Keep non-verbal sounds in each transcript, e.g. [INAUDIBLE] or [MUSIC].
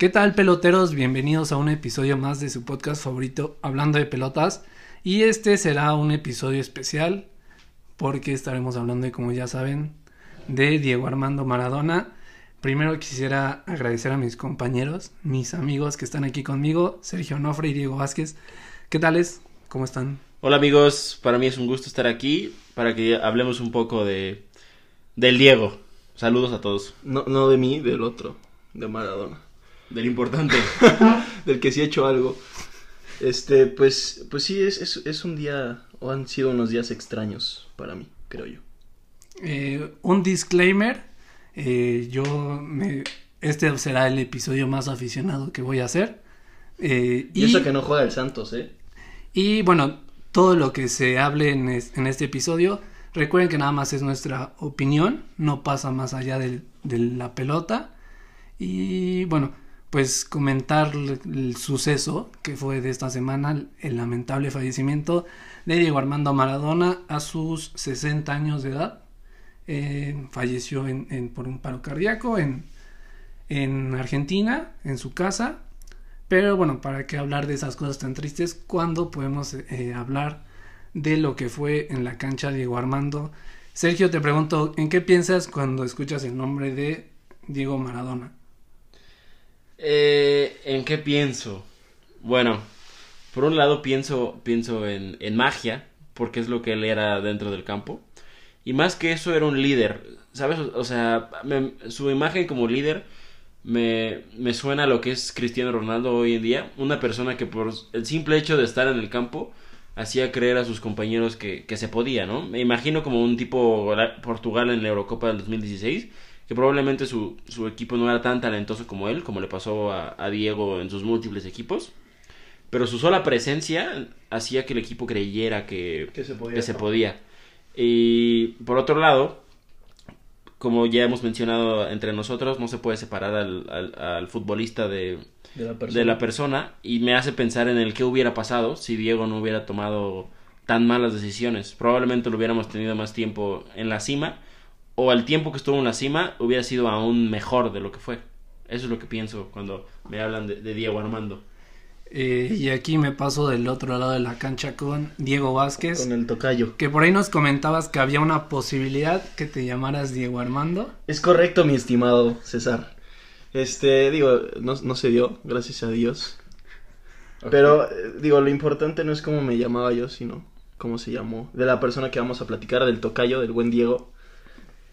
¿Qué tal peloteros? Bienvenidos a un episodio más de su podcast favorito hablando de pelotas. Y este será un episodio especial porque estaremos hablando, como ya saben, de Diego Armando Maradona. Primero quisiera agradecer a mis compañeros, mis amigos que están aquí conmigo, Sergio Nofre y Diego Vázquez. ¿Qué tales? ¿Cómo están? Hola amigos, para mí es un gusto estar aquí para que hablemos un poco de del Diego. Saludos a todos. No, no de mí, del otro, de Maradona. Del importante. [LAUGHS] [LAUGHS] del que sí ha hecho algo. Este, pues, pues sí, es, es, es, un día, o han sido unos días extraños para mí, creo yo. Eh, un disclaimer, eh, yo me, este será el episodio más aficionado que voy a hacer. Eh, y, eso que no juega el Santos, ¿eh? Y bueno, todo lo que se hable en, en, este episodio, recuerden que nada más es nuestra opinión, no pasa más allá de la pelota. Y bueno, pues comentar el suceso que fue de esta semana, el lamentable fallecimiento de Diego Armando Maradona a sus 60 años de edad. Eh, falleció en, por un paro cardíaco en, en Argentina, en su casa. Pero bueno, ¿para qué hablar de esas cosas tan tristes cuando podemos eh, hablar de lo que fue en la cancha Diego Armando? Sergio, te pregunto, ¿en qué piensas cuando escuchas el nombre de Diego Maradona? Eh, ¿En qué pienso? Bueno, por un lado pienso, pienso en, magia, porque es lo que él era dentro del campo. Y más que eso era un líder, ¿sabes? O sea, su imagen como líder me, me suena a lo que es Cristiano Ronaldo hoy en día. Una persona que por el simple hecho de estar en el campo hacía creer a sus compañeros que, que se podía, ¿no? Me imagino como un tipo Portugal en la Eurocopa del 2016 que probablemente su, su, equipo no era tan talentoso como él, como le pasó a, a, Diego en sus múltiples equipos. Pero su sola presencia hacía que el equipo creyera que, que se podía. Que se podía. Y por otro lado, como ya hemos mencionado entre nosotros, no se puede separar al, al, al futbolista de, de, la de, la persona. Y me hace pensar en el qué hubiera pasado si Diego no hubiera tomado tan malas decisiones. Probablemente lo hubiéramos tenido más tiempo en la cima o al tiempo que estuvo en la cima hubiera sido aún mejor de lo que fue. Eso es lo que pienso cuando me hablan de, de Diego Armando. Eh, y aquí me paso del otro lado de la cancha con Diego Vázquez. Con el tocayo. Que por ahí nos comentabas que había una posibilidad que te llamaras Diego Armando. Es correcto, mi estimado César. Este, digo, no, no se dio, gracias a Dios. Okay. Pero, digo, lo importante no es cómo me llamaba yo, sino cómo se llamó. De la persona que vamos a platicar, del tocayo, del buen Diego.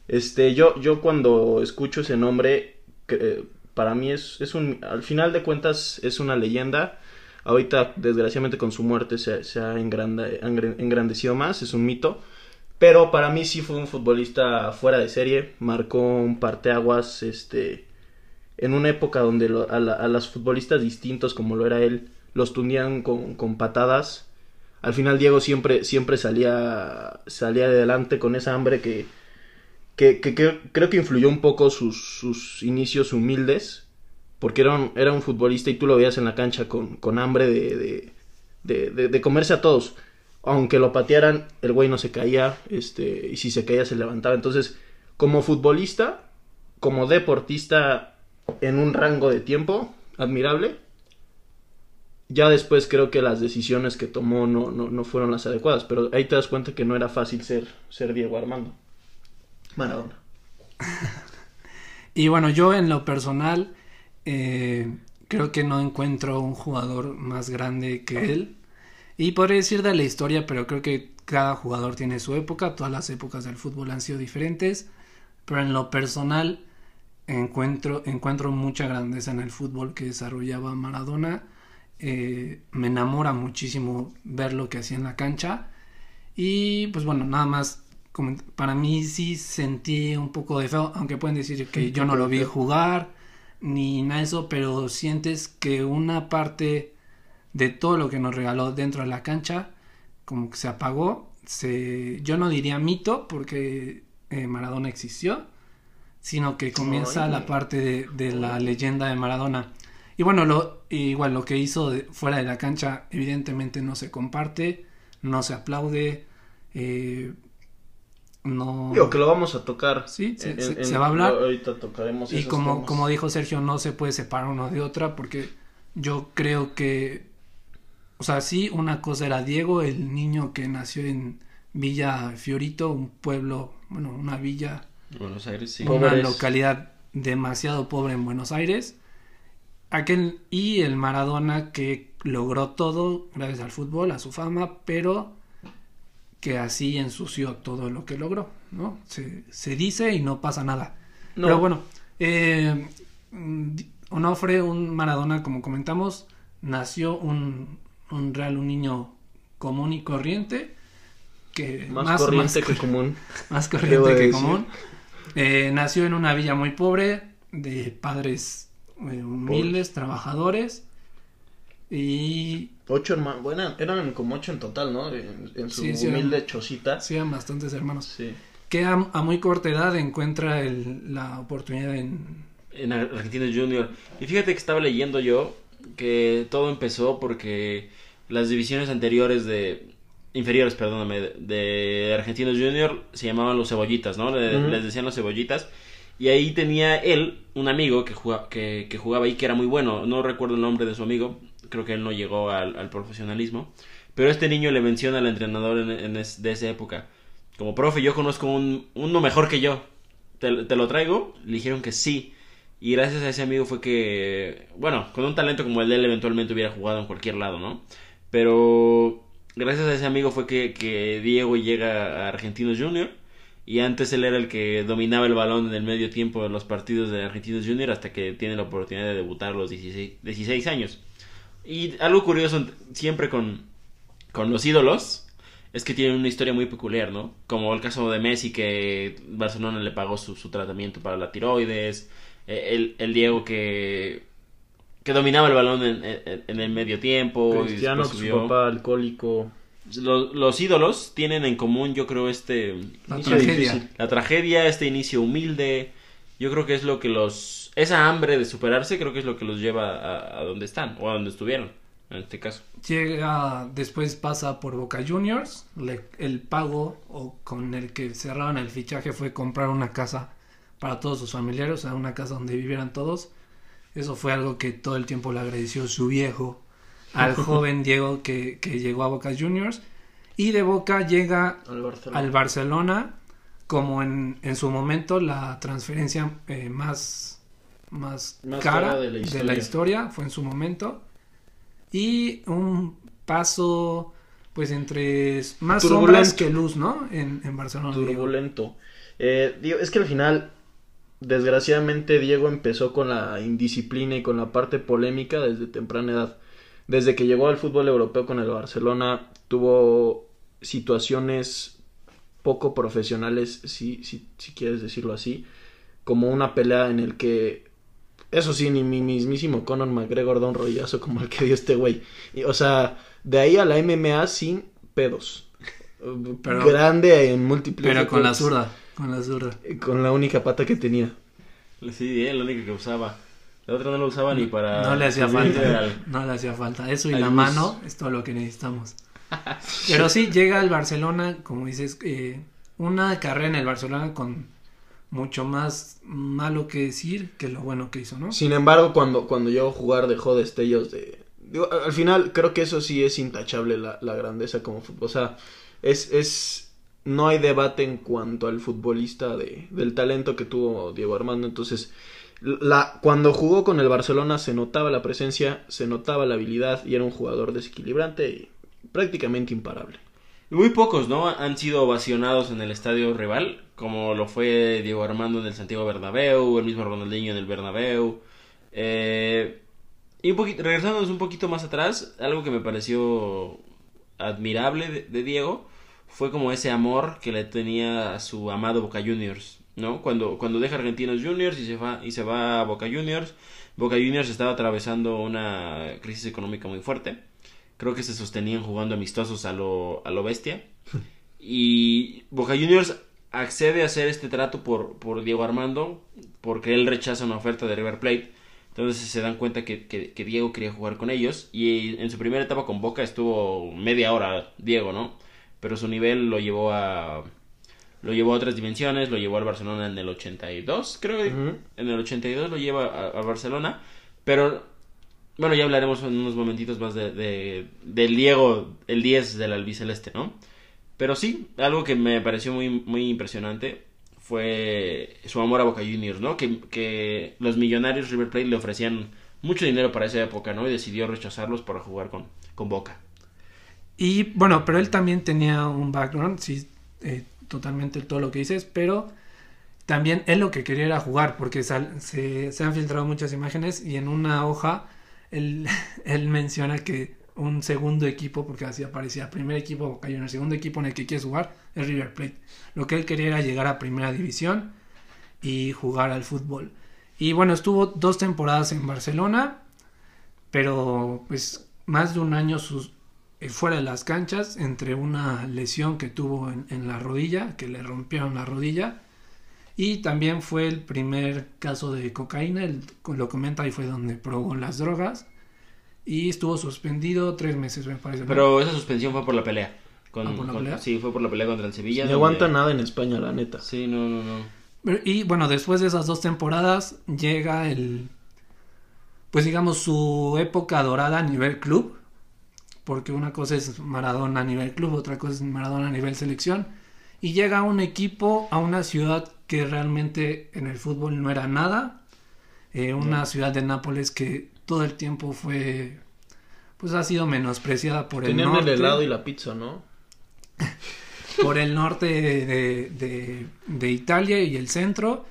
Este, yo, yo cuando escucho ese nombre, que, para mí es, es un, al final de cuentas es una leyenda. Ahorita, desgraciadamente, con su muerte se, se ha engrandecido más, es un mito. Pero para mí sí fue un futbolista fuera de serie, marcó un parteaguas, este, en una época donde a, los futbolistas distintos como lo era él, los tundían con, con patadas. Al final Diego siempre, siempre salía, salía adelante con esa hambre que, que, creo que influyó un poco sus, sus inicios humildes, porque era un, era un, futbolista y tú lo veías en la cancha con, con hambre de, de, de, de, de comerse a todos. Aunque lo patearan, el güey no se caía, este, y si se caía se levantaba. Entonces, como futbolista, como deportista en un rango de tiempo admirable, ya después creo que las decisiones que tomó no, no, no fueron las adecuadas, pero ahí te das cuenta que no era fácil ser, ser Diego Armando. Maradona. [LAUGHS] y bueno, yo en lo personal eh, creo que no encuentro un jugador más grande que él. Y podría decir de la historia, pero creo que cada jugador tiene su época, todas las épocas del fútbol han sido diferentes, pero en lo personal encuentro, encuentro mucha grandeza en el fútbol que desarrollaba Maradona. Eh, me enamora muchísimo ver lo que hacía en la cancha. Y pues bueno, nada más para mí sí sentí un poco de feo, aunque pueden decir que yo no lo vi jugar ni nada de eso, pero sientes que una parte de todo lo que nos regaló dentro de la cancha como que se apagó. Se, yo no diría mito porque eh, Maradona existió, sino que comienza la parte de, de, la leyenda de Maradona. Y bueno, lo, igual lo que hizo de, fuera de la cancha evidentemente no se comparte, no se aplaude. Eh, no... Digo que lo vamos a tocar. Sí, se, En- se- en- se va a hablar. Ahorita tocaremos Y esos como, temas. como dijo Sergio, no se puede separar uno de otra porque yo creo que, o sea, sí, una cosa era Diego, el niño que nació en Villa Fiorito, un pueblo, bueno, una villa, Buenos Aires, sí. Una Pobres. localidad demasiado pobre en Buenos Aires. Aquel, y el Maradona que logró todo gracias al fútbol, a su fama, pero que así ensució todo lo que logró, ¿no? Se, se dice y no pasa nada. No. Pero bueno, eh, mm, Onofre, un Maradona, como comentamos, nació un, un real, un niño común y corriente, que más, corriente que común. más corriente que [LAUGHS] común. Eh, nació en una villa muy pobre, de padres eh, humildes, trabajadores, y Ocho hermanos, bueno, eran como ocho en total, ¿no? En, en su Sí, sí, humilde eran- chocita. hacían bastantes hermanos. Sí. Que a, a muy corta edad encuentra el- la oportunidad en... en Argentinos Junior. Y fíjate que estaba leyendo yo que todo empezó porque las divisiones anteriores de inferiores, perdóname, de, de Argentinos Junior se llamaban los cebollitas, ¿no? Le-. Les decían los cebollitas. Y ahí tenía él un amigo que, juga- que, que jugaba ahí que era muy bueno. No recuerdo el nombre de su amigo. Creo que él no llegó al, al profesionalismo. Pero este niño le menciona al entrenador en, en es- de esa época. Como profe, yo conozco un, uno mejor que yo. ¿Te, te lo traigo? Le dijeron que sí. Y gracias a ese amigo fue que, bueno, con un talento como el de él eventualmente hubiera jugado en cualquier lado, ¿no? Pero gracias a ese amigo fue que, que Diego llega a Argentinos Junior. Y antes él era el que dominaba el balón en el medio tiempo de los partidos de Argentinos Junior hasta que tiene la oportunidad de debutar a los 16, 16 años. Y algo curioso siempre con, con los ídolos es que tienen una historia muy peculiar, ¿no? Como el caso de Messi que Barcelona le pagó su, su tratamiento para la tiroides, eh, el, el Diego que, que dominaba el balón en, en- en el medio tiempo. y Cristiano, después su papá alcohólico. Los, los ídolos tienen en común, yo creo, este La tragedia. difícil. la tragedia, este inicio humilde. Yo creo que es lo que los. Esa hambre de superarse, creo que es lo que los lleva a, a donde están, o a donde estuvieron, en este caso. Llega, después pasa por Boca Juniors. le- el pago o con el que cerraron el fichaje fue comprar una casa para todos sus familiares, o sea, una casa donde vivieran todos. Eso fue algo que todo el tiempo le agradeció su viejo al [LAUGHS] joven Diego que, que llegó a Boca Juniors. Y de Boca llega Al Barcelona. al Barcelona como en, en su momento la transferencia eh, más, más, Más cara, cara de la de la historia. fue en su momento y un paso pues entre más Turbulento. sombras que luz ¿no? en, en Barcelona turbulento. Eh, digo, es que al final, desgraciadamente, Diego empezó con la indisciplina y con la parte polémica desde temprana edad. Desde que llegó al fútbol europeo con el Barcelona, tuvo situaciones poco profesionales, si, si, si quieres decirlo así, como una pelea en el que, eso sí, ni mi mismísimo Conor McGregor da un rollazo como el que dio este güey. Y, o sea, de ahí a la MMA sin pedos. Pero- Grande en múltiples pero con la zurda con la zurda Con la única pata que tenía. Sí, él, lo único que usaba. La otra no lo usaba ni para. no le hacía falta al- [LAUGHS] no le hacía falta eso y la mano es todo lo que necesitamos pero sí llega al Barcelona como dices eh, una carrera en el Barcelona con mucho más malo que decir que lo bueno que hizo no Sin embargo, cuando, cuando llegó a jugar dejó destellos de... Digo, al final creo que eso sí es intachable la, la grandeza como fútbol. O sea, es, es... No hay debate en cuanto al futbolista de, del talento que tuvo Diego Armando. Entonces, la, cuando jugó con el Barcelona se notaba la presencia, se notaba la habilidad y era un jugador desequilibrante y prácticamente imparable. Muy pocos, ¿no? Han sido ovacionados en el estadio rival, como lo fue Diego Armando en el Santiago Bernabéu, el mismo Ronaldinho en el Bernabéu. Eh, y un poquito, regresándonos un poquito más atrás, algo que me pareció admirable de, de Diego fue como ese amor que le tenía a su amado Boca Juniors, ¿no? Cuando, cuando deja Argentinos Juniors y se va, y se va a Boca Juniors, Boca Juniors estaba atravesando una crisis económica muy fuerte. Creo que se sostenían jugando amistosos a lo, a lo bestia. Y Boca Juniors accede a hacer este trato por, por Diego Armando porque él rechaza una oferta de River Plate. Entonces se dan cuenta que, que- que Diego quería jugar con ellos. Y en su primera etapa con Boca estuvo media hora Diego, ¿no? Pero su nivel lo llevó a, lo llevó a otras dimensiones, lo llevó al Barcelona en el 82, creo que Ujú. en el 82 lo lleva a, a Barcelona, pero bueno, ya hablaremos en unos momentitos más de, de- del Diego, el 10 del albiceleste, ¿no? Pero sí, algo que me pareció muy, muy impresionante fue su amor a Boca Juniors, ¿no? Que, que los millonarios River Plate le ofrecían mucho dinero para esa época, ¿no? Y decidió rechazarlos para jugar con, con Boca. Y bueno, pero él también tenía un background, sí, eh, totalmente todo lo que dices, pero también él lo que quería era jugar, porque se, se han filtrado muchas imágenes y en una hoja [LAUGHS] él, menciona que un segundo equipo, porque así aparecía, primer equipo Boca Juniors, segundo equipo en el que quieres jugar es River Plate. Lo que él quería era llegar a primera división y jugar al fútbol. Y bueno, estuvo dos temporadas en Barcelona, pero pues más de un año eh, fuera de las canchas entre una lesión que tuvo en la rodilla, que le rompieron la rodilla, y también fue el primer caso de cocaína, él lo comenta y fue donde probó las drogas, y estuvo suspendido tres meses, me parece. ¿no? Pero esa suspensión fue por la pelea. Con, Ah, ¿por la con- pelea? Sí, fue por la pelea contra el Sevilla. No donde- aguanta nada en España, la neta. Sí, no, no, no. Pero- Y bueno, después de esas dos temporadas llega el, pues digamos, su época dorada a nivel club, porque una cosa es Maradona a nivel club, otra cosa es Maradona a nivel selección, y llega a un equipo, a una ciudad que realmente en el fútbol no era nada, eh, una ciudad de Nápoles que todo el tiempo fue, pues ha sido menospreciada por el Tenían norte el helado y la pizza, ¿no? [LAUGHS] por el norte de, de- de Italia y el centro.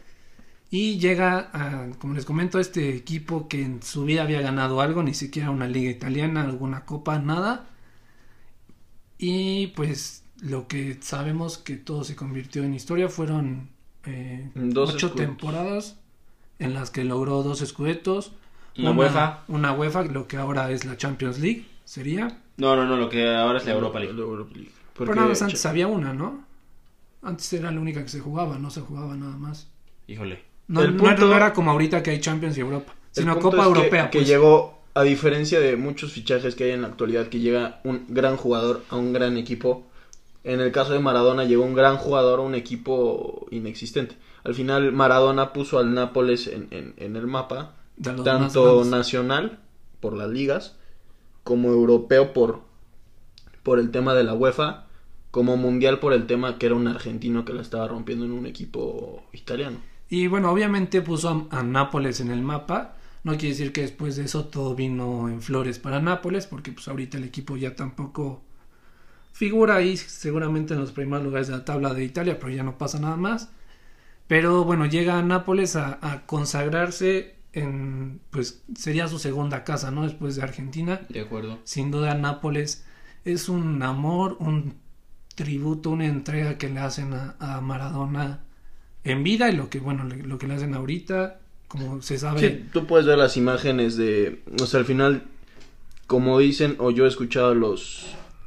Y llega, a, como les comento, este equipo que en su vida había ganado algo, ni siquiera una liga italiana, alguna copa, nada. Y pues lo que sabemos que todo se convirtió en historia fueron eh, Dos ocho escudetos. temporadas en las que logró dos escudetos. Una UEFA. Una UEFA, lo que ahora es la Champions League, sería. No, no, no, lo que ahora es la Europa League. La Europa League. Pero nada más antes había una, ¿no? Antes era la única que se jugaba, no se jugaba nada más. Híjole. No, El no punto- no era como ahorita que hay Champions y Europa, el sino punto Copa es que- Europea. Que, pues. llegó, a diferencia de muchos fichajes que hay en la actualidad, que llega un gran jugador a un gran equipo. En el caso de Maradona llegó un gran jugador a un equipo inexistente. Al final Maradona puso al Nápoles en, en- en el mapa, tanto nacional por las ligas, como europeo por, por el tema de la UEFA, como mundial por el tema que era un argentino que la estaba rompiendo en un equipo italiano. Y bueno, obviamente puso a, a Nápoles en el mapa. No quiere decir que después de eso todo vino en flores para Nápoles, porque pues ahorita el equipo ya tampoco figura ahí seguramente en los primeros lugares de la tabla de Italia, pero ya no pasa nada más. Pero bueno, llega a Nápoles a, a consagrarse en, pues sería su segunda casa, ¿no? Después de Argentina. De acuerdo. Sin duda Nápoles es un amor, un tributo, una entrega que le hacen a, a Maradona en vida y lo que, bueno, le- lo que le hacen ahorita, como se sabe. Sí, tú puedes ver las imágenes de, o sea, al final, como dicen, o yo he escuchado los,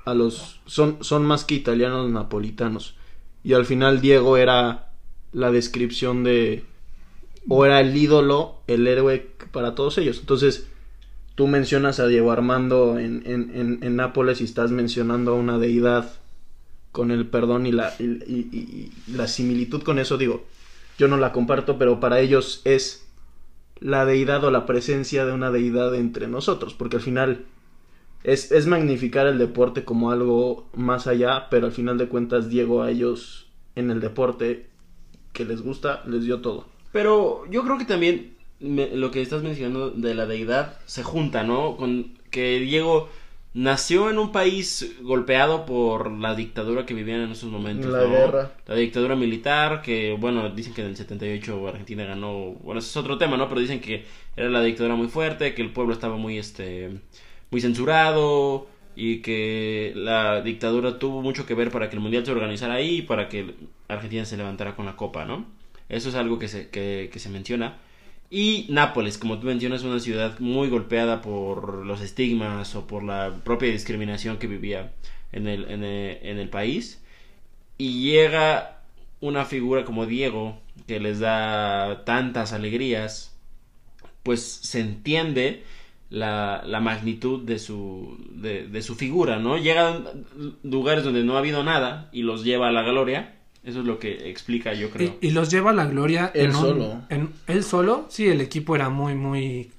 a los, son, son más que italianos napolitanos. Y al final Diego era la descripción de, o era el ídolo, el héroe para todos ellos. Entonces, tú mencionas a Diego Armando en, en, en, Nápoles y estás mencionando a una deidad con el perdón y la, y la similitud con eso, digo, yo no la comparto, pero para ellos es la deidad o la presencia de una deidad entre nosotros, porque al final es, es magnificar el deporte como algo más allá, pero al final de cuentas Diego a ellos en el deporte que les gusta les dio todo. Pero yo creo que también me- lo que estás mencionando de la deidad se junta, ¿no? Con que Diego nació en un país golpeado por la dictadura que vivían en esos momentos, La ¿no? guerra. La dictadura militar, que bueno, dicen que en el 78 Argentina ganó, bueno, ese es otro tema, ¿no? Pero dicen que era la dictadura muy fuerte, que el pueblo estaba muy, este, muy censurado y que la dictadura tuvo mucho que ver para que el mundial se organizara ahí y para que Argentina se levantara con la copa, ¿no? Eso es algo que se, que, se menciona. Y Nápoles, como tú mencionas, es una ciudad muy golpeada por los estigmas o por la propia discriminación que vivía en el, en el, en el país. Y llega una figura como Diego, que les da tantas alegrías, pues se entiende la, la magnitud de su, de, de su figura, ¿no? Llega a lugares donde no ha habido nada y los lleva a la gloria, Eso es lo que explica, yo creo. Y, y los lleva a la gloria Él en un- solo. en- él solo, sí, el equipo era muy, muy,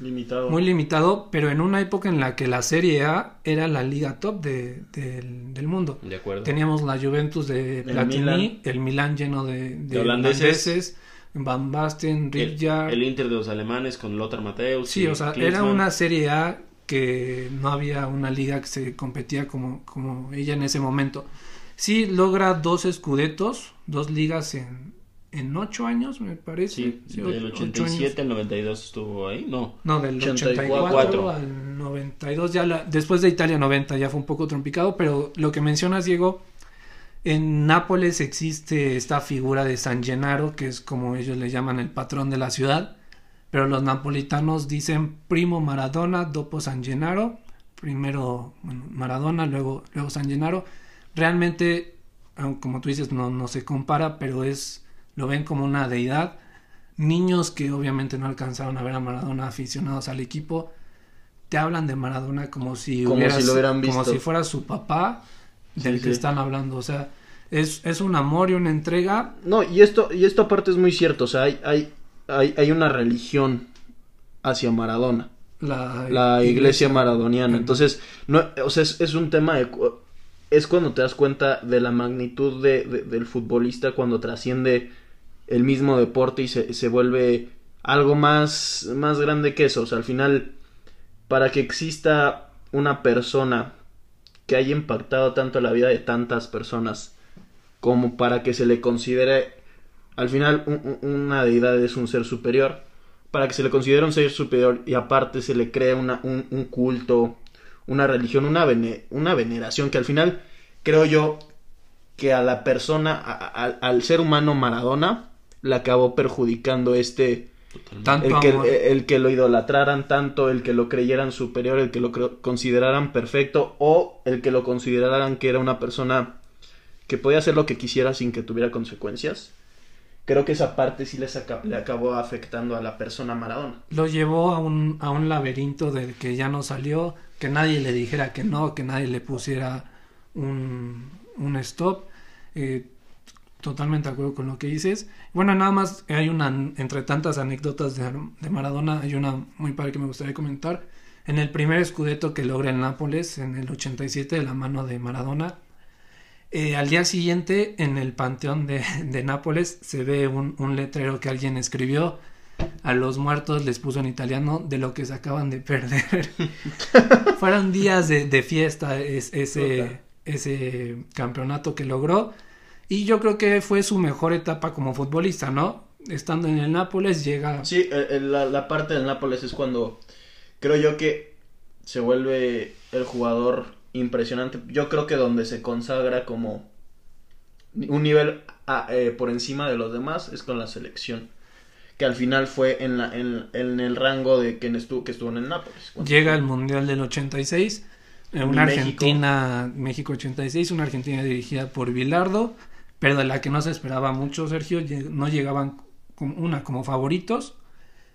Limitado. muy limitado, pero en una época en la que la Serie A era la liga top de- del, del mundo. De acuerdo. Teníamos la Juventus de El Platini, Milan. el Milan lleno de, de holandeses. holandeses, Van Basten, el, Rijkaard. el Inter de los alemanes con Lothar Matthäus. Sí, o sea, era una Serie A que no había una liga que se competía como, como ella en ese momento. Sí logra dos escudetos, dos ligas en, en ocho años, me parece. Sí, Sí, del ocho- ocho 87 años. al 92 estuvo ahí, no. No, del 84. 84 al 92, ya la- después de Italia 90 ya fue un poco trompicado, pero lo que mencionas, Diego, en Nápoles existe esta figura de San Gennaro, que es como ellos le llaman el patrón de la ciudad, pero los napolitanos dicen primo Maradona, dopo San Gennaro, primero Maradona, luego, luego San Gennaro. Realmente, aun como tú dices, no, no se compara, pero es, lo ven como una deidad. Niños que obviamente no alcanzaron a ver a Maradona aficionados al equipo, te hablan de Maradona como si, Como hubieras- si lo hubieran como visto. si fuera su papá del Sí, que sí. están hablando. O sea, es, es un amor y una entrega. No, y esto, y esto aparte es muy cierto, o sea, hay, hay, hay, hay una religión hacia Maradona, La, la iglesia maradoniana. Entonces, no, o sea, es, es un tema de es cuando te das cuenta de la magnitud de, de- del futbolista cuando trasciende el mismo deporte y se, se vuelve algo más, más grande que eso. O sea, al final, para que exista una persona que haya impactado tanto la vida de tantas personas como para que se le considere al final un- un- una deidad es un ser superior para que se le considere un ser superior y aparte se le cree una, un, un culto una religión una, una veneración que al final creo yo que a la persona al ser humano Maradona le acabó perjudicando este. Tanto el que, amor. el que lo idolatraran tanto, el que lo creyeran superior, el que lo consideraran perfecto o el que lo consideraran que era una persona que podía hacer lo que quisiera sin que tuviera consecuencias. Creo que esa parte sí les aca- le acabó afectando a la persona Maradona. Lo llevó a un, a un laberinto del que ya no salió, que nadie le dijera que no, que nadie le pusiera un, un stop. Eh, totalmente de acuerdo con lo que dices. Bueno, nada más hay una, entre tantas anécdotas de, de Maradona, hay una muy padre que me gustaría comentar. En el primer escudeto que logra el Nápoles, en el 87, de la mano de Maradona, eh, al día siguiente, en el panteón de, de Nápoles, se ve un, un letrero que alguien escribió. A los muertos les puso en italiano de lo que se acaban de perder. [LAUGHS] Fueron días de, de fiesta es- ese, Total. ese campeonato que logró. Y yo creo que fue su mejor etapa como futbolista, ¿no? Estando en el Nápoles, llega. Sí, el- el- la, la parte del Nápoles es cuando creo yo que se vuelve el jugador impresionante. Yo creo que donde se consagra como un nivel a- eh, por encima de los demás es con la selección. Que al final fue en, la, en, en el rango de quien estuvo, que estuvo en el Nápoles. Llega al Mundial del 86. eh, Una México. Argentina, México 86, una Argentina dirigida por Bilardo, pero de la que no se esperaba mucho, Sergio. No llegaban como una como favoritos.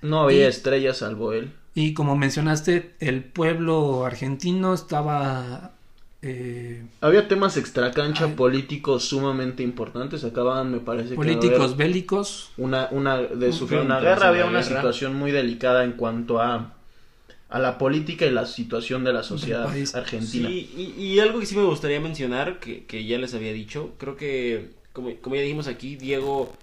No había y- estrellas salvo él. Y como mencionaste, el pueblo argentino estaba. eh, Había temas extracancha Ay. políticos sumamente importantes. Acababan, me parece que. políticos haber bélicos. una, una de Un sufrir una guerra, había una una guerra. situación muy delicada en cuanto a a la política y la situación de la sociedad país. argentina. Sí, y, y algo que sí me gustaría mencionar, que, que ya les había dicho, creo que, como, como ya dijimos aquí, Diego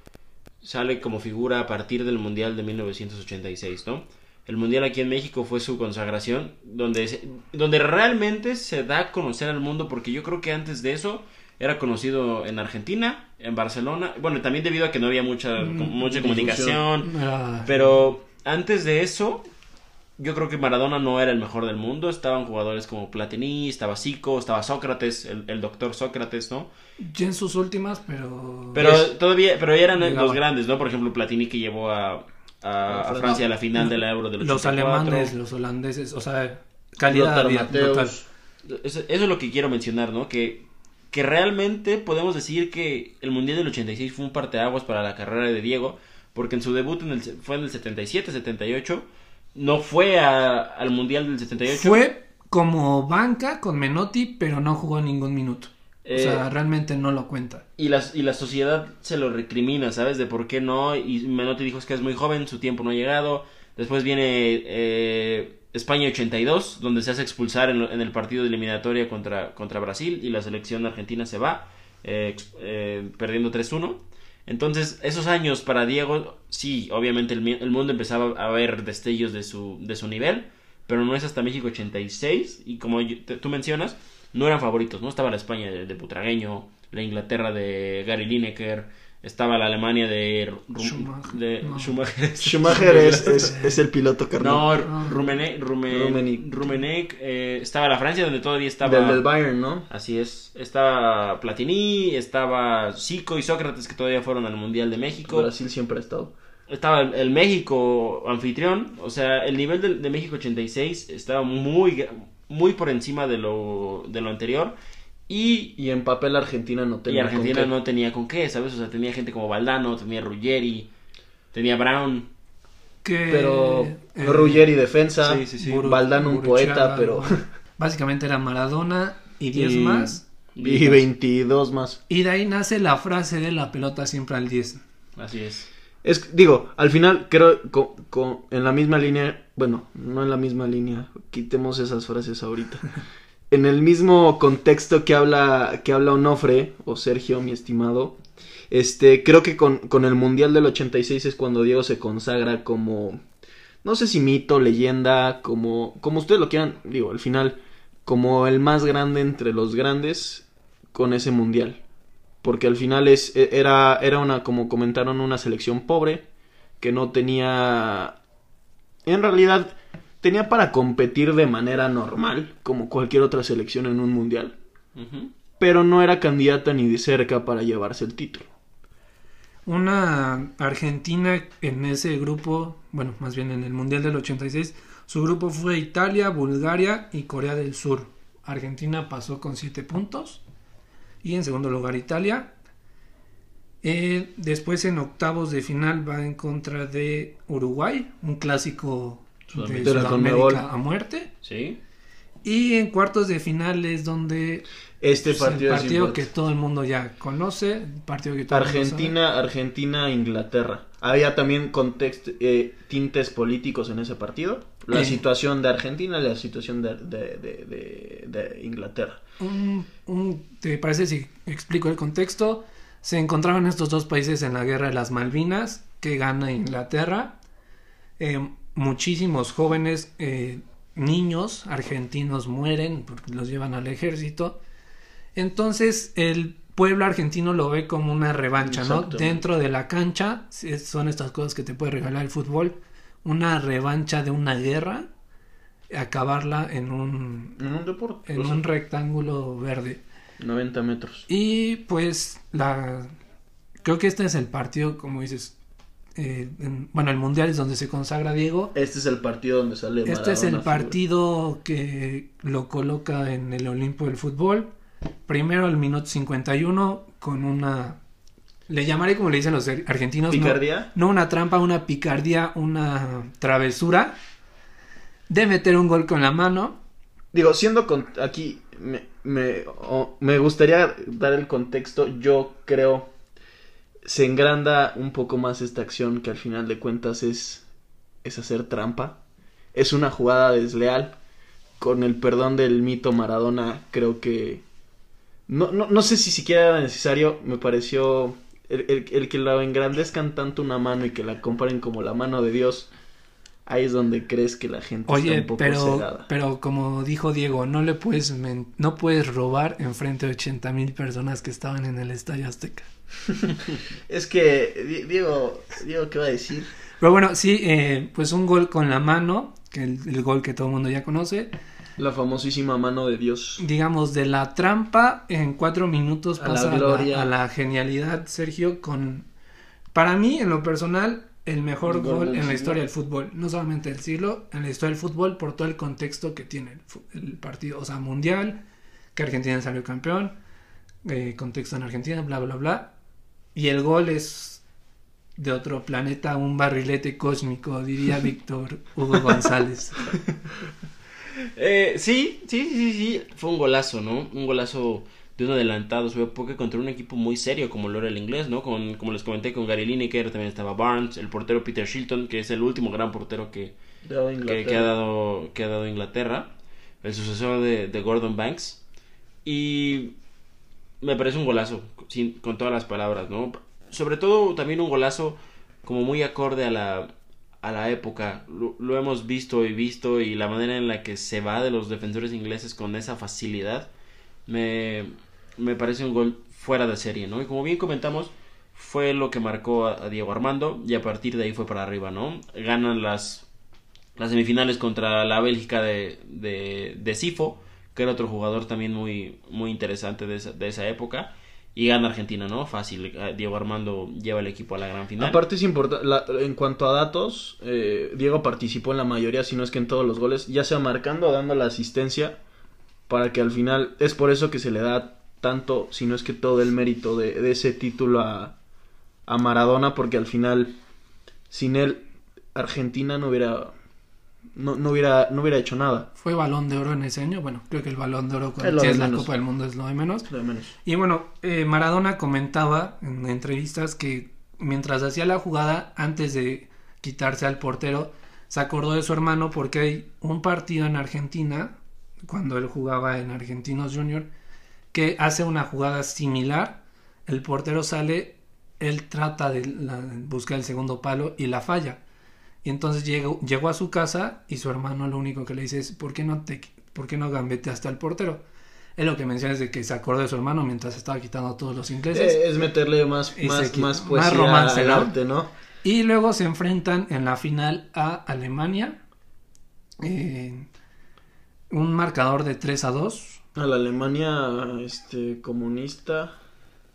sale como figura a partir del Mundial de 1986, ¿no? El Mundial aquí en México fue su consagración, donde, se- donde realmente se da a conocer al mundo, porque yo creo que antes de eso era conocido en Argentina, en Barcelona, bueno, también debido a que no había mucha, Mm, mucha comunicación, era- pero antes de eso, yo creo que Maradona no era el mejor del mundo. Estaban jugadores como Platini, estaba Zico, estaba Sócrates, el, el doctor Sócrates, ¿no? ya en sus últimas, pero. Pero Es- todavía, pero eran Llegaba. los grandes, ¿no? Por ejemplo, Platini que llevó a, a- a Francia. Francia a la final de la Euro del 84. los alemanes, los holandeses, o sea, calidad total. Eso, eso es lo que quiero mencionar, ¿no? Que, que realmente podemos decir que el Mundial del 86 fue un parteaguas para la carrera de Diego, porque en su debut en el, fue en el 77, 78, no fue a- al Mundial del 78. Fue como banca con Menotti, pero no jugó ningún minuto. o sea, realmente no lo cuenta. Y la, y la sociedad se lo recrimina, ¿sabes? De por qué no. Y Menotti dijo es que es muy joven, su tiempo no ha llegado. Después viene eh, España 82, donde se hace expulsar en, en, el partido de eliminatoria contra, contra Brasil y la selección argentina se va, eh, eh, perdiendo 3-1. Entonces, esos años para Diego, sí, obviamente el, el, mundo empezaba a ver destellos de su, de su nivel, pero no es hasta México 86, y como te, tú mencionas, no eran favoritos, ¿no? Estaba la España de, de Butragueño, la Inglaterra de Gary Lineker, estaba la Alemania de, Schumacher. de No. Schumacher. [LAUGHS] Schumacher es, es, es el piloto carnal. No, Rumene, Rume- Rummenigge. Rummenigge, eh, estaba la Francia donde todavía estaba Del, del Bayern, ¿no? Así es, estaba Platini, estaba Zico y Sócrates que todavía fueron al Mundial de México. Brasil siempre ha estado. Estaba el, el México anfitrión, o sea, el nivel de, de México 86 estaba muy muy por encima de lo de lo anterior y Y en papel Argentina no y tenía con Argentina qué. no tenía con qué, ¿sabes? O sea, tenía gente como Valdano, tenía Ruggeri, tenía Brown. Que, Pero eh, Ruggeri defensa, Sí, sí, sí. Valdano un poeta, pero... [LAUGHS] Básicamente era Maradona y 10 Y- más. y 22 más. Y de ahí nace la frase de la pelota siempre al 10. Así es. Es, digo, al final creo co- co- en la misma línea, bueno, no en la misma línea, quitemos esas frases ahorita. [LAUGHS] En el mismo contexto que habla que habla Onofre o Sergio, mi estimado, este creo que con, con el Mundial del 86 es cuando Diego se consagra como no sé si mito, leyenda, como como ustedes lo quieran, digo, al final como el más grande entre los grandes con ese mundial. Porque al final es e- era era una como comentaron una selección pobre que no tenía en realidad tenía para competir de manera normal como cualquier otra selección en un mundial pero no era candidata ni de cerca para llevarse el título Una Argentina en ese grupo, bueno, más bien en el Mundial del 86, su grupo fue Italia, Bulgaria y Corea del Sur. Argentina pasó con 7 puntos y en segundo lugar Italia. Eh, después en octavos de final va en contra de Uruguay, un clásico De. Sudamérica a muerte. Sí. Y en cuartos de final es donde este pues, partido, el partido que todo el mundo ya conoce, partido que todo el mundo sabe. Argentina Argentina Inglaterra había también contexto eh, tintes políticos en ese partido la Eh. situación de Argentina y la situación de, de- de- de- de Inglaterra Un- un- ¿Te parece si explico el contexto? Se encontraban estos dos países en la guerra de las Malvinas, que gana Inglaterra. Eh, muchísimos jóvenes, eh, niños argentinos mueren porque los llevan al ejército. Entonces el pueblo argentino lo ve como una revancha, ¿no? Dentro de la cancha son estas cosas que te puede regalar el fútbol. Una revancha de una guerra, acabarla en un en un deporte en o sea, un rectángulo verde. 90 metros Y pues la creo que este es el partido, como dices, eh, en- bueno, el mundial es donde se consagra Diego. este es el partido donde sale Este es el Maradona, partido que lo coloca en el Olimpo del fútbol. Primero al minuto 51 con una le llamaré como le dicen los argentinos, no- picardía no una trampa, una picardía, una travesura de meter un gol con la mano. Digo, siendo con aquí me, me, o- me gustaría dar el contexto. Yo creo se engranda un poco más esta acción que al final de cuentas es es hacer trampa. Es una jugada desleal. Con el perdón del mito Maradona, creo que no, no, no sé si siquiera era necesario. Me pareció el, el- el que la engrandezcan tanto una mano y que la comparen como la mano de Dios. Ahí es donde crees que la gente está Oye, un poco pero, pero como dijo Diego, no le puedes no puedes robar enfrente de 80 mil personas que estaban en el Estadio Azteca. [LAUGHS] Es que, Di- Diego, Diego, ¿qué va a decir? Pero bueno, sí, eh, pues un gol con la mano, que el, el gol que todo el mundo ya conoce. La famosísima mano de Dios. Digamos, de la trampa en cuatro minutos A la pasa a la, gloria. a la genialidad, Sergio, con, para mí, en lo personal, el mejor El gol gol en la siglo. historia del fútbol. No solamente del siglo, en la historia del fútbol, por todo el contexto que tiene el, el partido. O sea, mundial, que Argentina salió campeón, eh, contexto en Argentina, bla, bla, bla. Y el gol es de otro planeta, un barrilete cósmico, diría Víctor Hugo González. [LAUGHS] Eh, sí, sí, sí, sí, fue un golazo, ¿no? Un golazo de un adelantado su época contra un equipo muy serio como lo era el inglés, ¿no? Con, como les comenté con Gary Lineker, también estaba Barnes, el portero Peter Shilton, que es el último gran portero que, que, que, ha, dado, que ha dado Inglaterra, el sucesor de, de Gordon Banks. Y me parece un golazo, sin, con todas las palabras, ¿no? Sobre todo también un golazo como muy acorde a la, a la época. Lo, hemos visto y visto y la manera en la que se va de los defensores ingleses con esa facilidad me, me parece un gol fuera de serie, ¿no? Y como bien comentamos, fue lo que marcó a, Diego Armando y a partir de ahí fue para arriba, ¿no? Ganan las, las semifinales contra la Bélgica de, de, de Sifo que era otro jugador también muy, muy interesante de esa, de esa época. Y gana Argentina, ¿no? Fácil. Eh, Diego Armando lleva el equipo a la gran final. Aparte es importante, en cuanto a datos, eh, Diego participó en la mayoría, si no es que en todos los goles, ya sea marcando o dando la asistencia, para que al final, es por eso que se le da tanto, si no es que todo el mérito de, de ese título a, a Maradona, porque al final, sin él, Argentina no hubiera no, no, hubiera, no hubiera hecho nada. Fue balón de oro en ese año. Bueno, creo que el balón de oro cuando es, la Copa del Mundo es lo de menos. Y bueno, eh, Maradona comentaba en entrevistas que mientras hacía la jugada, antes de quitarse al portero, se acordó de su hermano porque hay un partido en Argentina, cuando él jugaba en Argentinos Junior, que hace una jugada similar. El portero sale, él trata de buscar el segundo palo y la falla y entonces llegó, llegó a su casa y su hermano lo único que le dice es, ¿por qué no, te, por qué no gambeteaste al portero? Es lo que menciona es de que se acordó de su hermano mientras estaba quitando a todos los ingleses. Eh, es meterle más, más, más poesía romance, al arte, ¿no? Y luego se enfrentan en la final a Alemania. Eh, un marcador de 3 a 2. A la Alemania este, comunista.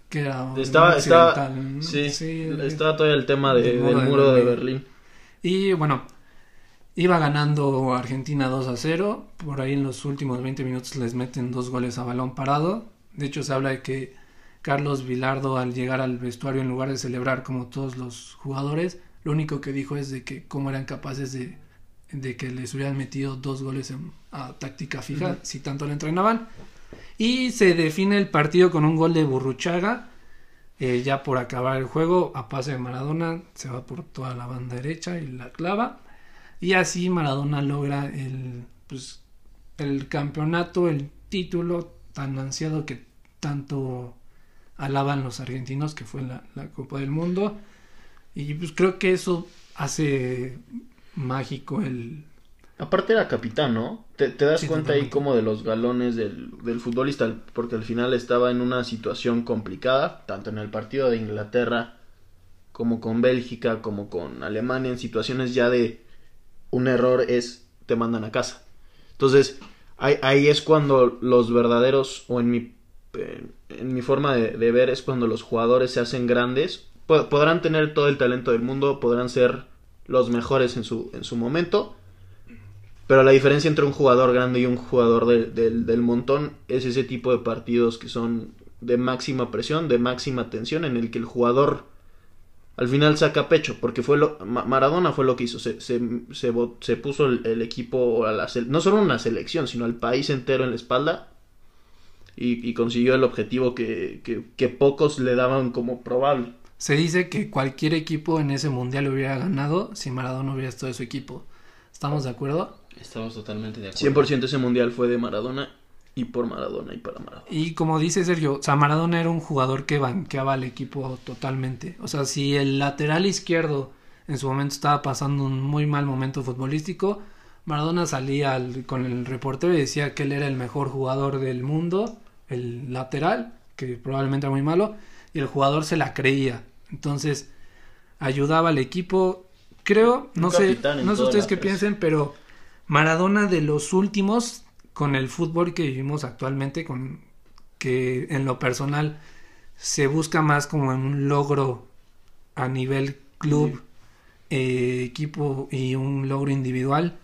Que era estaba, estaba, sí, estaba todavía el tema de, del muro, de Berlín. Y bueno, iba ganando Argentina 2 a 0. Por ahí en los últimos 20 minutos les meten dos goles a balón parado. De hecho, se habla de que Carlos Vilardo, al llegar al vestuario, en lugar de celebrar como todos los jugadores, lo único que dijo es de que cómo eran capaces de, de que les hubieran metido dos goles a táctica fija, si tanto le entrenaban. Y se define el partido con un gol de Burruchaga eh, ya por acabar el juego, a pase de Maradona, se va por toda la banda derecha y la clava. Y así Maradona logra el, pues, el campeonato, el título tan ansiado que tanto alaban los argentinos, que fue la, la Copa del Mundo. Y pues creo que eso hace mágico el, Aparte era capitán, ¿no? Te, das cuenta ahí como de los galones del, del, futbolista, porque al final estaba en una situación complicada, tanto en el partido de Inglaterra como con Bélgica, como con Alemania, en situaciones ya de un error es te mandan a casa. Entonces, ahí, ahí es cuando los verdaderos, o en mi, en mi forma de, de, ver, es cuando los jugadores se hacen grandes. Podrán tener todo el talento del mundo, podrán ser los mejores en su, en su momento, pero la diferencia entre un jugador grande y un jugador del montón es ese tipo de partidos que son de máxima presión, de máxima tensión, en el que el jugador al final saca pecho, porque fue lo, Maradona fue lo que hizo, se, se, se, puso el, equipo, a la, no solo una selección, sino al país entero en la espalda y, consiguió el objetivo que, que, que, pocos le daban como probable. Se dice que cualquier equipo en ese mundial hubiera ganado si Maradona hubiera estado en su equipo. ¿Estamos de acuerdo? Estamos totalmente de acuerdo. 100% ese mundial fue de Maradona y por Maradona y para Maradona. Y como dice Sergio, o sea, Maradona era un jugador que banqueaba al equipo totalmente. O sea, si el lateral izquierdo en su momento estaba pasando un muy mal momento futbolístico, Maradona salía con el reportero y decía que él era el mejor jugador del mundo, el lateral, que probablemente era muy malo, y el jugador se la creía. Entonces, ayudaba al equipo. Creo, no sé, no sé ustedes qué piensen, pero Maradona de los últimos con el fútbol que vivimos actualmente, con que en lo personal se busca más como en un logro a nivel club, eh, equipo y un logro individual.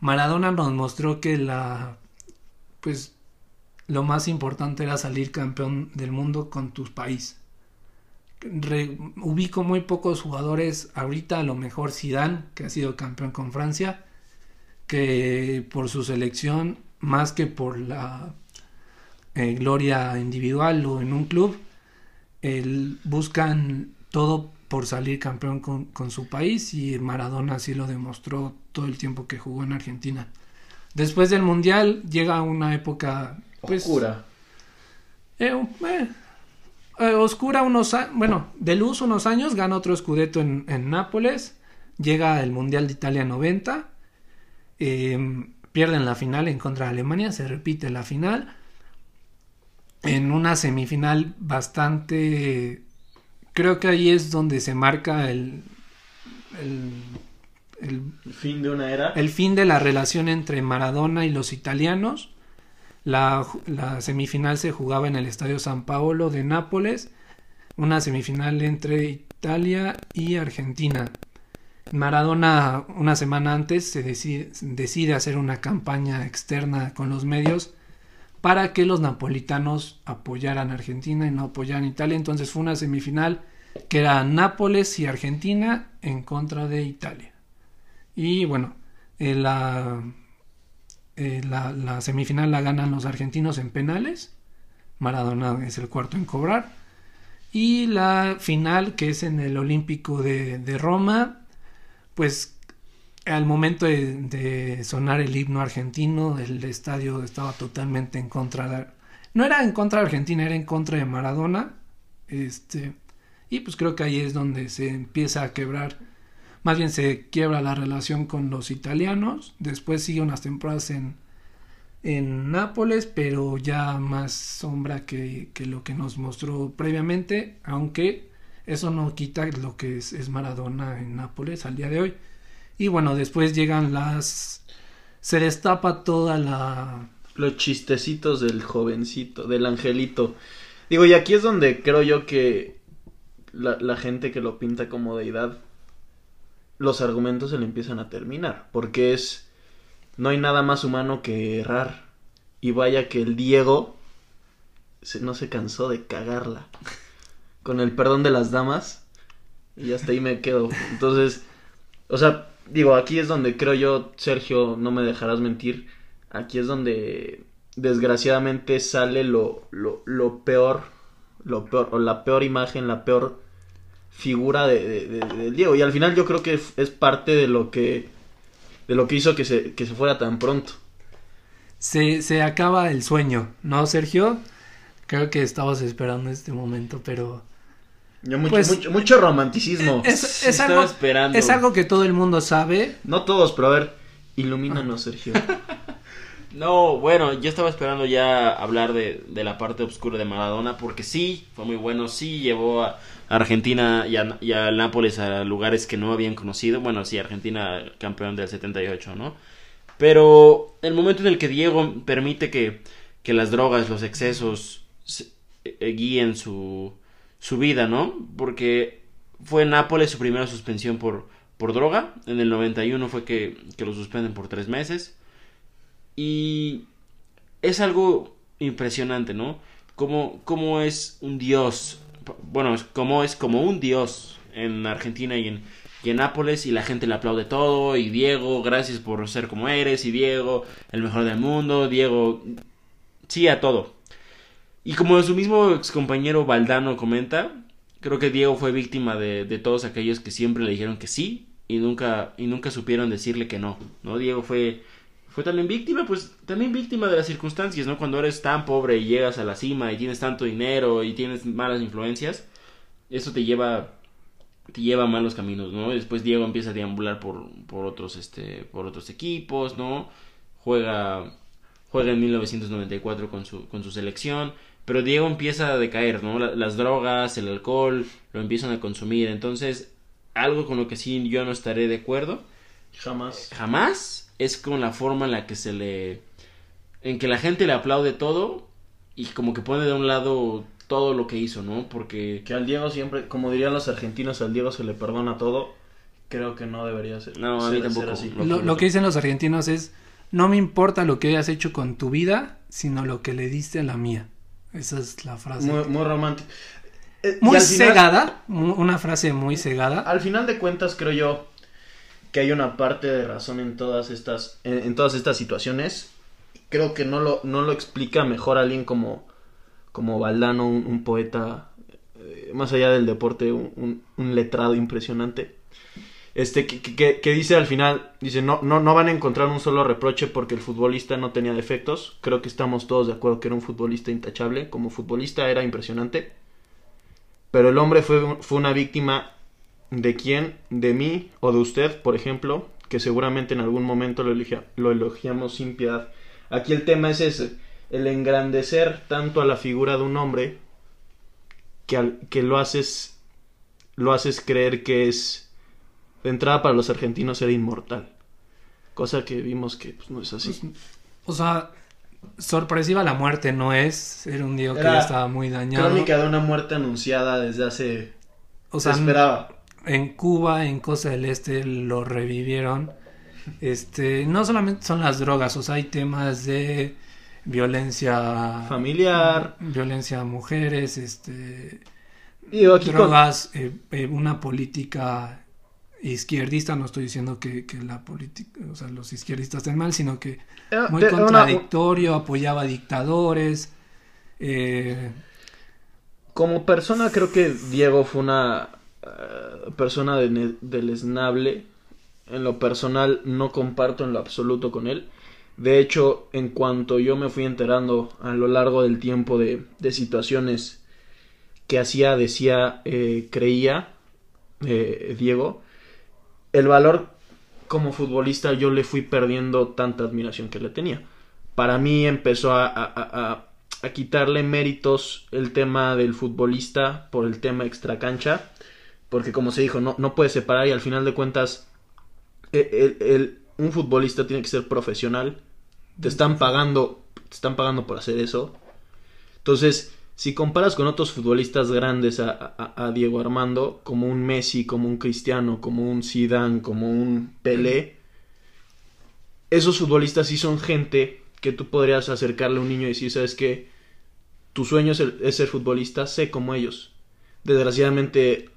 Maradona nos mostró que la pues lo más importante era salir campeón del mundo con tu país. ubico muy pocos jugadores ahorita, a lo mejor Zidane, que ha sido campeón con Francia, que por su selección, más que por la eh, gloria individual o en un club, el, buscan todo por salir campeón con, con, su país y Maradona así lo demostró todo el tiempo que jugó en Argentina. Después del Mundial llega una época pues, oscura. Eh, eh, eh, oscura unos bueno, de luz unos años, gana otro escudeto en, en Nápoles, llega el Mundial de Italia 90, em, pierden la final en contra de Alemania, se repite la final, en una semifinal bastante, creo que ahí es donde se marca el, el, el fin de una era, el fin de la relación entre Maradona y los italianos la, la, semifinal se jugaba en el Estadio San Paolo de Nápoles, una semifinal entre Italia y Argentina. Maradona una semana antes se decide, hacer una campaña externa con los medios para que los napolitanos apoyaran a Argentina y no apoyaran a Italia. Entonces fue una semifinal que era Nápoles y Argentina en contra de Italia. Y bueno, eh, la, eh, la, la, semifinal la ganan los argentinos en penales. Maradona es el cuarto en cobrar. Y la final, que es en el Olímpico de, de Roma, pues al momento de, sonar el himno argentino, el estadio estaba totalmente en contra de... No era en contra de Argentina, era en contra de Maradona. Este, y pues creo que ahí es donde se empieza a quebrar más bien se quiebra la relación con los italianos, después sigue unas temporadas en, en Nápoles, pero ya más sombra que, que, lo que nos mostró previamente, aunque eso no quita lo que es, es, Maradona en Nápoles al día de hoy. Y bueno, después llegan las... se destapa toda la... Los chistecitos del jovencito, del angelito. Digo, y aquí es donde creo yo que la, la gente que lo pinta como deidad los argumentos se le empiezan a terminar, porque es no hay nada más humano que errar. Y vaya que el Diego no se cansó de cagarla. Con el perdón de las damas. Y hasta ahí me quedo. Entonces, o sea, digo, aquí es donde creo yo, Sergio, no me dejarás mentir. Aquí es donde desgraciadamente sale lo, lo, lo peor, lo peor, o la peor imagen, la peor figura de, Diego. Y al final yo creo que es parte de lo que, de lo que hizo que se, que se fuera tan pronto. Se, se acaba el sueño, ¿no, Sergio? Creo que estabas esperando este momento, pero... Yo mucho, pues, mucho, mucho, romanticismo. Es, es, algo, esperando. es algo que todo el mundo sabe. No todos, pero a ver, ilumínanos, Sergio. [LAUGHS] No, bueno, yo estaba esperando ya hablar de, de, la parte oscura de Maradona, porque sí, fue muy bueno, sí llevó a Argentina y a, y a, Nápoles a lugares que no habían conocido, bueno, sí, Argentina campeón del 78, ¿no? Pero el momento en el que Diego permite que, que las drogas, los excesos eh, guíen su, su vida, ¿no? Porque fue en Nápoles su primera suspensión por, por droga, en el 91 fue que, que lo suspenden por tres meses y es algo impresionante, ¿no? Como, es un dios, bueno, como es como un dios en Argentina y en, y en Nápoles y la gente le aplaude todo y Diego, gracias por ser como eres y Diego, el mejor del mundo, Diego, sí a todo. Y como su mismo ex compañero Valdano comenta, creo que Diego fue víctima de, de todos aquellos que siempre le dijeron que sí y nunca, y nunca supieron decirle que no, ¿no? Diego fue fue también víctima, pues también víctima de las circunstancias, ¿no? Cuando eres tan pobre y llegas a la cima y tienes tanto dinero y tienes malas influencias, eso te lleva te lleva a malos caminos, ¿no? Después Diego empieza a deambular por, por otros este por otros equipos, ¿no? Juega juega en 1994 con su con su selección, pero Diego empieza a decaer, ¿no? Las drogas, el alcohol lo empiezan a consumir, entonces algo con lo que sí yo no estaré de acuerdo. Jamás. Jamás es con la forma en la que se le... en que la gente le aplaude todo y como que pone de un lado todo lo que hizo, ¿no? Porque... Que al Diego siempre, como dirían los argentinos, al Diego se le perdona todo. Creo que no debería ser. No, a mí tampoco. Así. Lo, lo, que dicen los argentinos es, no me importa lo que hayas hecho con tu vida, sino lo que le diste a la mía. Esa es la frase. Muy, muy romántica. Eh, muy cegada, final, una frase muy cegada. Al final de cuentas, creo yo, que hay una parte de razón en todas estas, en, en todas estas situaciones creo que no lo, no lo explica mejor alguien como, como Valdano, un, un poeta, eh, más allá del deporte, un, un- un letrado impresionante. Este, que, que- dice al final, dice, no, no, no van a encontrar un solo reproche porque el futbolista no tenía defectos. Creo que estamos todos de acuerdo que era un futbolista intachable. Como futbolista era impresionante. Pero el hombre fue, fue una víctima de quién, de mí o de usted, por ejemplo, que seguramente en algún momento lo, elogia- lo elogiamos sin piedad. Aquí el tema es ese, el engrandecer tanto a la figura de un hombre que, al- que lo haces lo haces creer que es de entrada para los argentinos era inmortal. Cosa que vimos que pues, no es así. O sea, sorpresiva la muerte no es. Era un Diego que ya estaba muy dañado. Crónica de una muerte anunciada desde hace... o se sea, esperaba. en Cuba, en Costa del Este, lo revivieron. Este, no solamente son las drogas, o sea, hay temas de violencia Familiar. violencia a mujeres, este, Digo, aquí con- drogas, eh, eh, una política izquierdista, no estoy diciendo que, que la política, o sea, los izquierdistas estén mal, sino que Era- muy una- contradictorio, apoyaba dictadores, eh, Como persona creo que Diego fue una eh, persona de- deleznable. En lo personal no comparto en lo absoluto con él. De hecho, en cuanto yo me fui enterando a lo largo del tiempo de, de situaciones que hacía, decía, eh, creía eh, Diego, el valor como futbolista yo le fui perdiendo tanta admiración que le tenía. Para mí empezó a, a- a- a- quitarle méritos el tema del futbolista por el tema extracancha, porque como se dijo, no, no puedes separar y al final de cuentas el- el- el- un futbolista tiene que ser profesional, te están pagando, te están pagando por hacer eso. Entonces, si comparas con otros futbolistas grandes a, a- a Diego Armando, como un Messi, como un Cristiano, como un Zidane, como un Pelé, esos futbolistas sí son gente que tú podrías acercarle a un niño y decir, ¿sabes qué? Tu sueño es, el- es ser futbolista, sé como ellos. Desgraciadamente,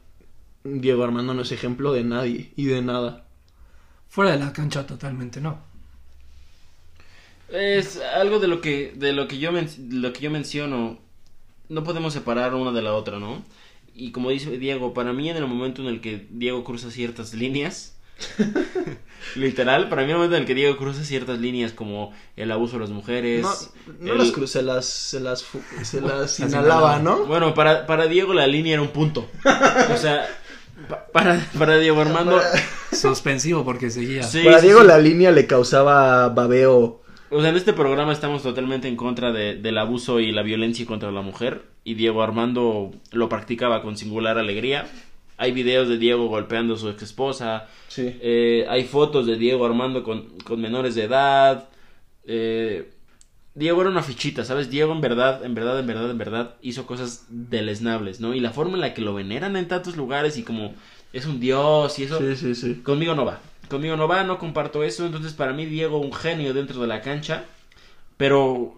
Diego Armando no es ejemplo de nadie y de nada. fuera de la cancha totalmente no. Es algo de lo que de lo que yo men- lo que yo menciono. No podemos separar una de la otra, ¿no? Y como dice Diego, para mí en el momento en el que Diego cruza ciertas líneas, [LAUGHS] literal, para mí en el momento en el que Diego cruza ciertas líneas como el abuso de las mujeres, No, no el- las se las, se las, se las inhalaba. ¿no? Bueno, para, para Diego la línea era un punto. O sea, pa- para, para Diego Armando... Suspensivo porque seguía. Sí, Para sí, Diego sí. la línea le causaba babeo. O sea, en este programa estamos totalmente en contra de- del abuso y la violencia contra la mujer. Y Diego Armando lo practicaba con singular alegría. Hay videos de Diego golpeando a su ex esposa. Sí. Eh, hay fotos de Diego Armando con, con menores de edad. Eh, Diego era una fichita, ¿sabes? Diego en verdad, en verdad, en verdad, en verdad hizo cosas deleznables, ¿no? Y la forma en la que lo veneran en tantos lugares y como es un dios y eso... Sí, sí, sí. Conmigo no va. Conmigo no va, no comparto eso. Entonces, para mí, Diego, un genio dentro de la cancha. Pero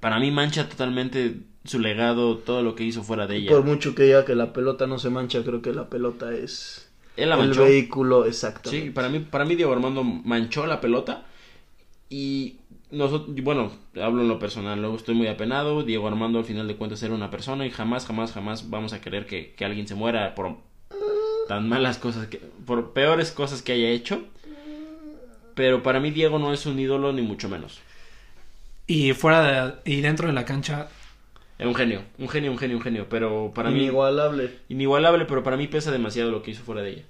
para mí mancha totalmente su legado, todo lo que hizo fuera de ella. Por mucho que diga que la pelota no se mancha, creo que la pelota es Él la el vehículo exacto. Sí, para mí, para mí Diego Armando manchó la pelota. Y nosotros, bueno, hablo en lo personal, luego estoy muy apenado. Diego Armando al final de cuentas era una persona y jamás, jamás, jamás vamos a querer que, que alguien se muera por tan malas cosas, que, por peores cosas que haya hecho. Pero para mí Diego no es un ídolo ni mucho menos. Y fuera de, y dentro de la cancha, Era un genio, un genio, un genio, un genio. Pero para mí Inigualable. inigualable, pero para mí pesa demasiado lo que hizo fuera de ella.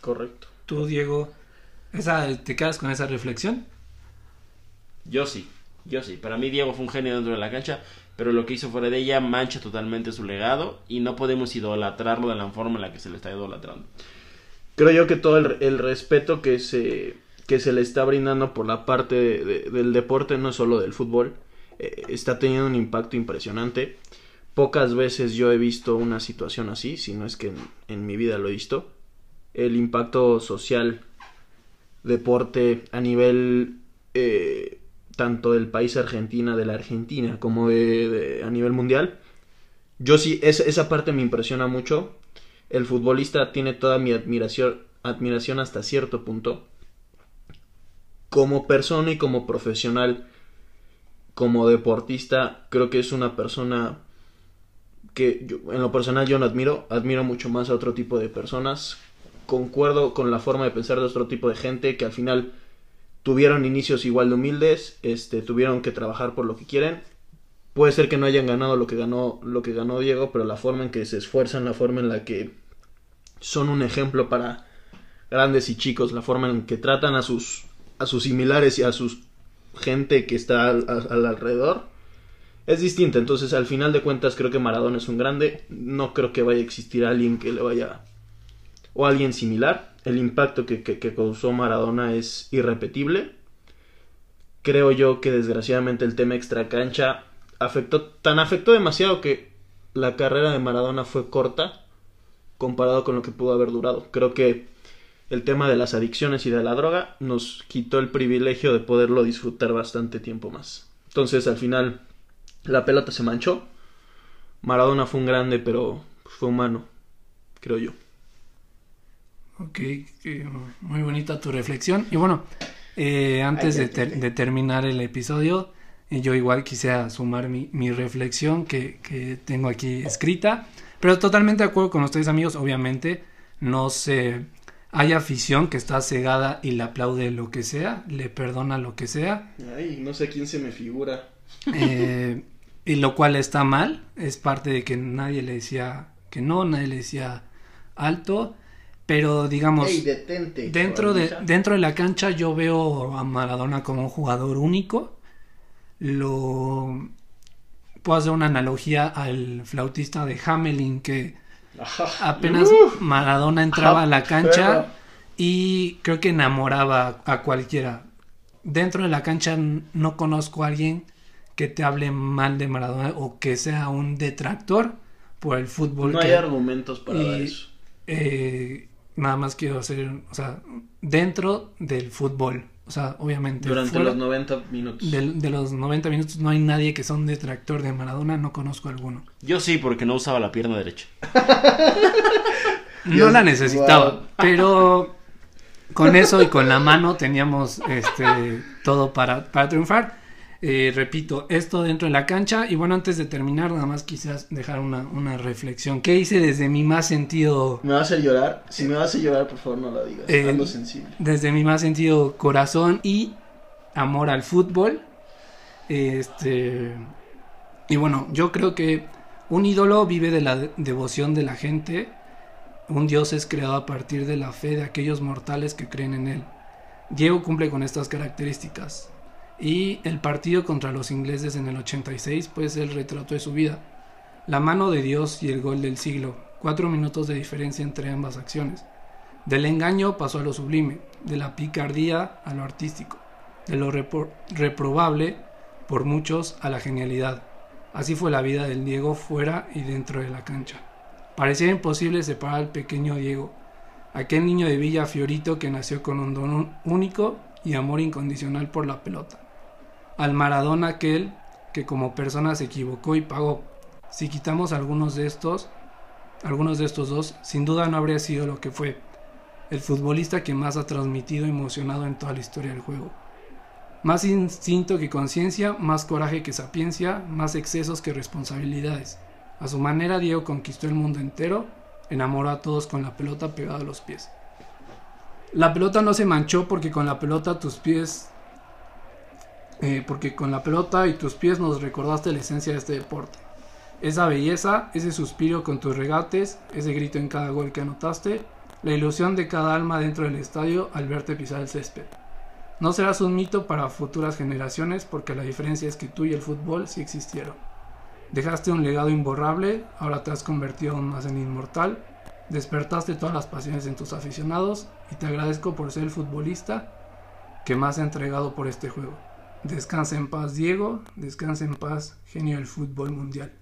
Correcto. tú, Diego, esa, ¿te quedas con esa reflexión? Yo sí, yo sí. Para mí Diego fue un genio dentro de la cancha, pero lo que hizo fuera de ella mancha totalmente su legado y no podemos idolatrarlo de la forma en la que se le está idolatrando. Creo yo que todo el, respeto que se, que se le está brindando por la parte de- de- del deporte, no solo del fútbol, eh, está teniendo un impacto impresionante. Pocas veces yo he visto una situación así, si no es que en, en mi vida lo he visto. El impacto social, deporte a nivel eh, tanto del país Argentina, de la Argentina, como de, a nivel mundial. Yo sí, esa parte me impresiona mucho. El futbolista tiene toda mi admiración, admiración hasta cierto punto. como persona y como profesional, como deportista, creo que es una persona que en lo personal yo no admiro, admiro mucho más a otro tipo de personas, concuerdo con la forma de pensar de otro tipo de gente que al final tuvieron inicios igual de humildes, este, tuvieron que trabajar por lo que quieren. Puede ser que no hayan ganado lo que ganó, lo que ganó Diego, pero la forma en que se esfuerzan, la forma en la que son un ejemplo para grandes y chicos, la forma en que tratan a sus a sus similares y a sus gente que está al, alrededor es distinta. Entonces, al final de cuentas, creo que Maradona es un grande. No creo que vaya a existir alguien que le vaya. O alguien similar. El impacto que, causó Maradona es irrepetible. Creo yo que desgraciadamente el tema extracancha afectó. tan afectó demasiado que la carrera de Maradona fue corta comparado con lo que pudo haber durado. Creo que el tema de las adicciones y de la droga nos quitó el privilegio de poderlo disfrutar bastante tiempo más. Entonces al final la pelota se manchó. Maradona fue un grande, pero fue humano, creo yo. Ok, muy bonita tu reflexión. Y bueno, eh, antes de, terminar el episodio, eh, yo igual quisiera sumar mi, mi reflexión que, que, tengo aquí escrita. Pero totalmente de acuerdo con ustedes amigos, obviamente no se hay afición que está cegada y le aplaude lo que sea, le perdona lo que sea. Ay, no sé quién se me figura. Eh, y lo cual está mal, es parte de que nadie le decía que no, nadie le decía alto, pero digamos, dentro, de, dentro de la cancha yo veo a Maradona como un jugador único, lo puedo hacer una analogía al flautista de Hamelin que [LAUGHS] Apenas Maradona entraba a la [LAUGHS] cancha y creo que enamoraba a cualquiera. Dentro de la cancha no conozco a alguien que te hable mal de Maradona o que sea un detractor por el fútbol. No hay argumentos para eso. Eh, nada más quiero hacer, o sea, dentro del fútbol. O sea, obviamente. Durante los 90 minutos. De, los 90 minutos no hay nadie que sea un detractor de Maradona, no conozco alguno. Yo sí, porque no usaba la pierna derecha. no la necesitaba, pero con eso y con la mano teníamos este todo para, para triunfar. Eh, repito, esto dentro de la cancha. Y bueno, antes de terminar, nada más quizás dejar una, una reflexión. ¿Qué hice desde mi más sentido? ¿Me vas a llorar? Si me vas a llorar, por favor, no lo digas. Eh, sensible. Desde mi más sentido corazón y amor al fútbol. Este. Y bueno, yo creo que un ídolo vive de la devoción de la gente. Un dios es creado a partir de la fe de aquellos mortales que creen en él. Diego cumple con estas características y el partido contra los ingleses en el 86 pues el retrato de su vida. La mano de Dios y el gol del siglo, cuatro minutos de diferencia entre ambas acciones. Del engaño pasó a lo sublime, de la picardía a lo artístico, de lo reprobable por muchos a la genialidad. Así fue la vida del Diego fuera y dentro de la cancha. Parecía imposible separar al pequeño Diego, aquel niño de Villa Fiorito que nació con un don único y amor incondicional por la pelota al Maradona aquel que como persona se equivocó y pagó. Si quitamos algunos de estos, algunos de estos dos, sin duda no habría sido lo que fue. El futbolista que más ha transmitido emocionado en toda la historia del juego. Más instinto que conciencia, más coraje que sapiencia, más excesos que responsabilidades. A su manera Diego conquistó el mundo entero, enamoró a todos con la pelota pegada a los pies. La pelota no se manchó porque con la pelota tus pies eh, porque con la pelota y tus pies nos recordaste la esencia de este deporte. Esa belleza, ese suspiro con tus regates, ese grito en cada gol que anotaste, la ilusión de cada alma dentro del estadio al verte pisar el césped. No serás un mito para futuras generaciones porque la diferencia es que tú y el fútbol sí existieron. Dejaste un legado imborrable, ahora te has convertido aún más en inmortal, despertaste todas las pasiones en tus aficionados y te agradezco por ser el futbolista que más ha entregado por este juego. Descansa en paz, Diego. Descansa en paz, genio del fútbol mundial.